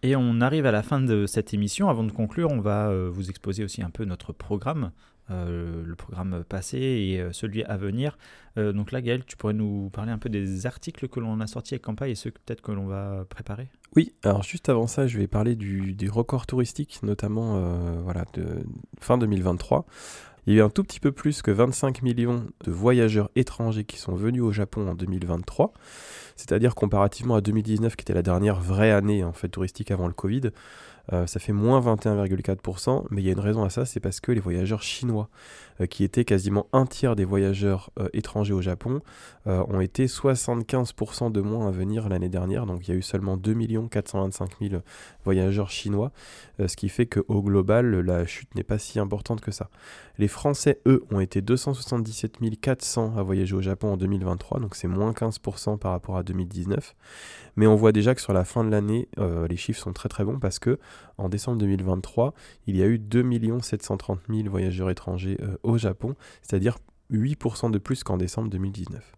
[SPEAKER 4] Et on arrive à la fin de cette émission. Avant de conclure, on va euh, vous exposer aussi un peu notre programme, euh, le programme passé et euh, celui à venir. Euh, donc là, Gaël, tu pourrais nous parler un peu des articles que l'on a sortis avec Kampai et ceux peut-être que l'on va préparer?
[SPEAKER 5] Oui, alors juste avant ça, je vais parler du, des records touristiques, notamment euh, voilà, de fin 2023. Il y a eu un tout petit peu plus que 25 millions de voyageurs étrangers qui sont venus au Japon en 2023. C'est-à-dire comparativement à 2019, qui était la dernière vraie année en fait touristique avant le Covid, euh, ça fait moins 21,4%. Mais il y a une raison à ça, c'est parce que les voyageurs chinois, qui étaient quasiment un tiers des voyageurs euh, étrangers au Japon, euh, ont été 75% de moins à venir l'année dernière. Donc il y a eu seulement 2 425 000 voyageurs chinois, euh, ce qui fait qu'au global, la chute n'est pas si importante que ça. Les Français, eux, ont été 277 400 à voyager au Japon en 2023, donc c'est moins 15% par rapport à 2019. Mais on voit déjà que sur la fin de l'année, euh, les chiffres sont très très bons parce que en décembre 2023, il y a eu 2 730 000 voyageurs étrangers euh, au Japon, c'est-à-dire 8% de plus qu'en décembre 2019.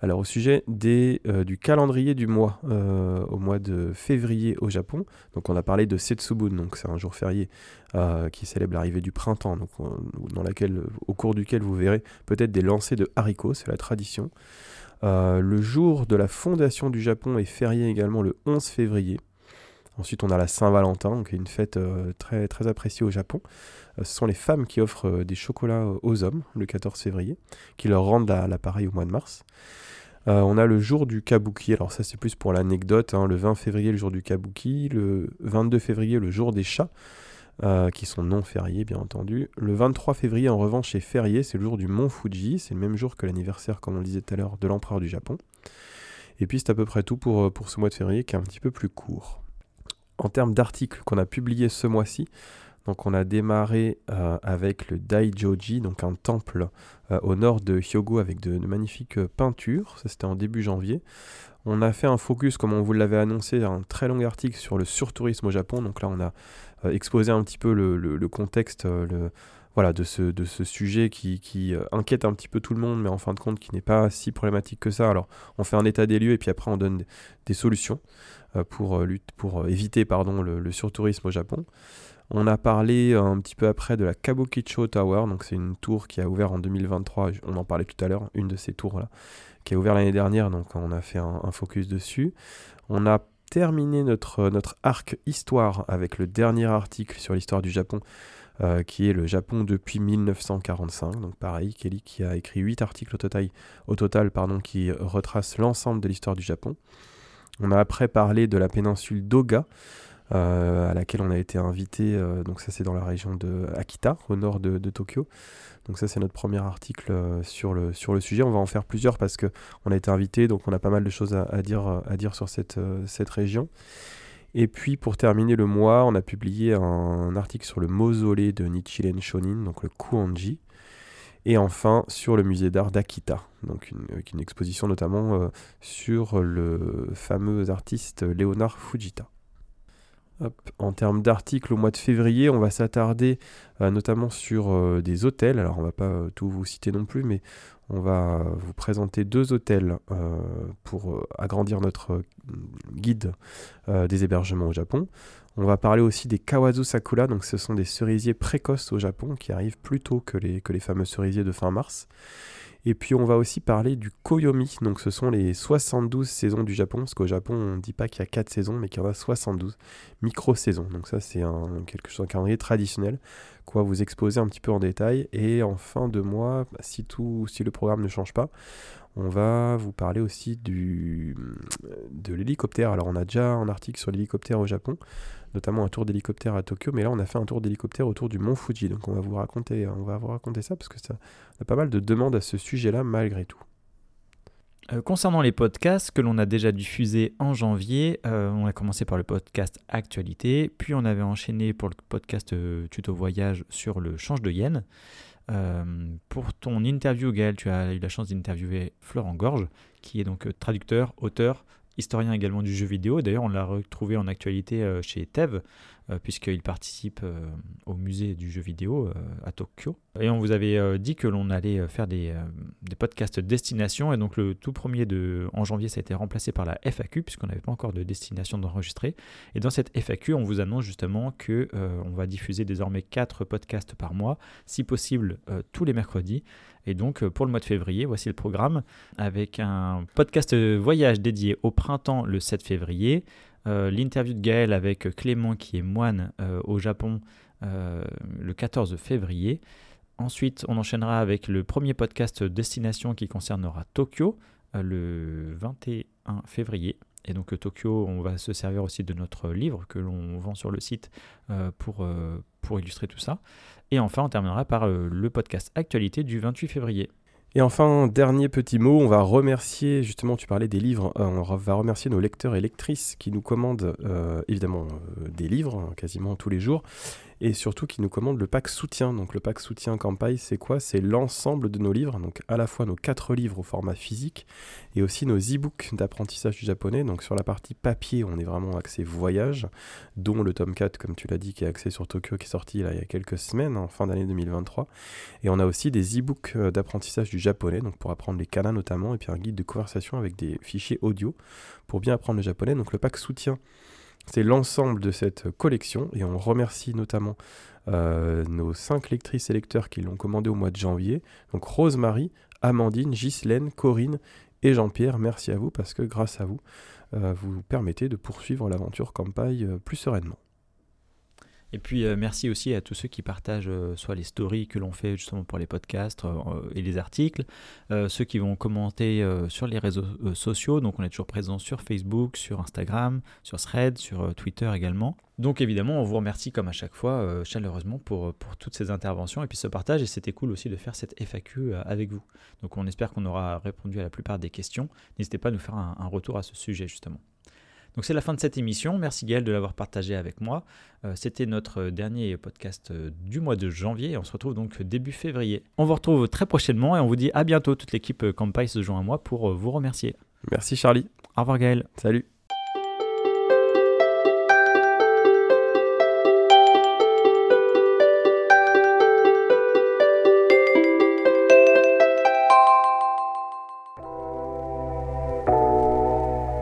[SPEAKER 5] Alors au sujet euh, du calendrier du mois, euh, au mois de février au Japon, donc on a parlé de Setsubun, donc c'est un jour férié qui célèbre l'arrivée du printemps, dans au cours duquel vous verrez peut-être des lancers de haricots, c'est la tradition. Le jour de la fondation du Japon est férié également le 11 février. Ensuite, on a la Saint-Valentin, donc une fête euh, très, très appréciée au Japon. Euh, ce sont les femmes qui offrent euh, des chocolats aux hommes le 14 février, qui leur rendent la- l'appareil au mois de mars. On a le jour du Kabuki, alors ça c'est plus pour l'anecdote, hein, le 20 février le jour du Kabuki, le 22 février le jour des chats, qui sont non fériés bien entendu. Le 23 février en revanche est férié, c'est le jour du mont Fuji, c'est le même jour que l'anniversaire comme on le disait tout à l'heure de l'empereur du Japon. Et puis c'est à peu près tout pour, pour ce mois de février qui est un petit peu plus court. En termes d'articles qu'on a publiés ce mois-ci, donc on a démarré euh, avec le Daijoji, donc un temple euh, au nord de Hyogo avec de, magnifiques euh, peintures. Ça c'était en début janvier. On a fait un focus, comme on vous l'avait annoncé, un très long article sur le surtourisme au Japon. Donc là on a exposé un petit peu le, contexte voilà, de, ce, sujet qui, euh, inquiète un petit peu tout le monde, mais en fin de compte qui n'est pas si problématique que ça. Alors on fait un état des lieux et puis après on donne des, solutions euh, pour, euh, éviter pardon, le, surtourisme au Japon. On a parlé un petit peu après de la Kabukicho Tower, donc c'est une tour qui a ouvert en 2023, on en parlait tout à l'heure, une de ces tours-là, qui a ouvert l'année dernière, donc on a fait un, focus dessus. On a terminé notre, notre arc histoire avec le dernier article sur l'histoire du Japon, euh, qui est le Japon depuis 1945. Donc pareil, Kelly qui a écrit 8 articles au total, au total pardon, qui retracent l'ensemble de l'histoire du Japon. On a après parlé de la péninsule d'Oga, euh, à laquelle on a été invité. euh, donc ça c'est dans la région de Akita, au nord de, Tokyo. Donc ça c'est notre premier article sur, le, sur le sujet. On va en faire plusieurs parce que on a été invité, donc on a pas mal de choses à, à dire, à dire sur cette, cette région. Et puis pour terminer le mois, on a publié un article sur le mausolée de Nichiren Shonin, donc le Kuonji. Et enfin sur le musée d'art d'Akita, donc une, avec une exposition notamment euh, sur le fameux artiste Léonard Fujita. En termes d'articles au mois de février, on va s'attarder euh, notamment sur euh, des hôtels. Alors on va pas tout vous citer non plus, mais on va euh, vous présenter deux hôtels euh, pour euh, agrandir notre guide des hébergements au Japon. On va parler aussi des Kawazu Sakura, donc ce sont des cerisiers précoces au Japon qui arrivent plus tôt que les, fameux cerisiers de fin mars. Et puis on va aussi parler du Koyomi, donc ce sont les 72 saisons du Japon, parce qu'au Japon on ne dit pas qu'il y a 4 saisons, mais qu'il y en a 72 micro-saisons. Donc ça c'est quelque chose, un calendrier traditionnel qu'on va vous exposer un petit peu en détail. Et en fin de mois, si, tout, si le programme ne change pas, On va vous parler aussi du, de l'hélicoptère. Alors on a déjà un article sur l'hélicoptère au Japon, notamment un tour d'hélicoptère à Tokyo, mais là on a fait un tour d'hélicoptère autour du mont Fuji. Donc on va vous raconter, on va vous raconter ça parce que ça a pas mal de demandes à ce sujet-là malgré tout.
[SPEAKER 4] Euh, concernant les podcasts que l'on a déjà diffusés en janvier, euh, on a commencé par le podcast Actualité, puis on avait enchaîné pour le podcast euh, Tuto Voyage sur le change de yen. pour ton interview, Gaël, tu as eu la chance d'interviewer Florent Gorge, qui est donc traducteur, auteur, historien également du jeu vidéo. D'ailleurs, on l'a retrouvé en actualité chez Tev, puisqu'il participe euh, au musée du jeu vidéo euh, à Tokyo. Et on vous avait dit que l'on allait faire des, podcasts destination, et donc le tout premier de, en janvier, ça a été remplacé par la FAQ, puisqu'on n'avait pas encore de destination d'enregistrer. Et dans cette FAQ, on vous annonce justement que on va diffuser désormais 4 podcasts par mois, si possible tous les mercredis. Et donc pour le mois de février, voici le programme avec un podcast voyage dédié au printemps le 7 février, euh, l'interview de Gaël avec Clément, qui est moine euh, au Japon, euh, le 14 février. Ensuite, on enchaînera avec le premier podcast Destination qui concernera Tokyo, le 21 février. Et donc Tokyo, on va se servir aussi de notre livre que l'on vend sur le site pour, pour illustrer tout ça. Et enfin, on terminera par le podcast Actualité du 28 février.
[SPEAKER 5] Et enfin, dernier petit mot, on va remercier, justement, tu parlais des livres, euh, on va remercier nos lecteurs et lectrices qui nous commandent euh, évidemment euh, des livres hein, quasiment tous les jours et surtout qui nous commande le pack soutien. Donc le pack soutien campagne, c'est quoi? C'est l'ensemble de nos livres, donc à la fois nos quatre livres au format physique et aussi nos e-books d'apprentissage du japonais. Donc sur la partie papier, on est vraiment axé voyage, dont le tome 4, comme tu l'as dit, qui est axé sur Tokyo, qui est sorti il y a quelques semaines, en fin d'année 2023. Et on a aussi des e-books euh, d'apprentissage du japonais, donc pour apprendre les kanas notamment, et puis un guide de conversation avec des fichiers audio pour bien apprendre le japonais. Donc le pack soutien c'est l'ensemble de cette collection et on remercie notamment euh, nos cinq lectrices et lecteurs qui l'ont commandé au mois de janvier. Donc Rosemary, Amandine, Ghislaine, Corinne et Jean-Pierre, merci à vous parce que grâce à vous, euh, vous permettez de poursuivre l'aventure campagne euh, plus sereinement.
[SPEAKER 4] Et puis euh, merci aussi à tous ceux qui partagent euh, soit les stories que l'on fait justement pour les podcasts euh, et les articles, ceux qui vont commenter sur les réseaux sociaux. Donc on est toujours présent sur Facebook, sur Instagram, sur Thread, sur Twitter également. Donc évidemment, on vous remercie comme à chaque fois chaleureusement pour, pour toutes ces interventions et puis ce partage. Et c'était cool aussi de faire cette FAQ avec vous. Donc on espère qu'on aura répondu à la plupart des questions. N'hésitez pas à nous faire un retour à ce sujet justement. Donc c'est la fin de cette émission. Merci Gaël de l'avoir partagé avec moi. Euh, c'était notre dernier podcast euh, du mois de janvier. On se retrouve donc début février. On vous retrouve très prochainement et on vous dit à bientôt. Toute l'équipe Campai se joint à moi pour euh, vous remercier.
[SPEAKER 5] Merci Charlie.
[SPEAKER 4] Au revoir Gaël.
[SPEAKER 5] Salut.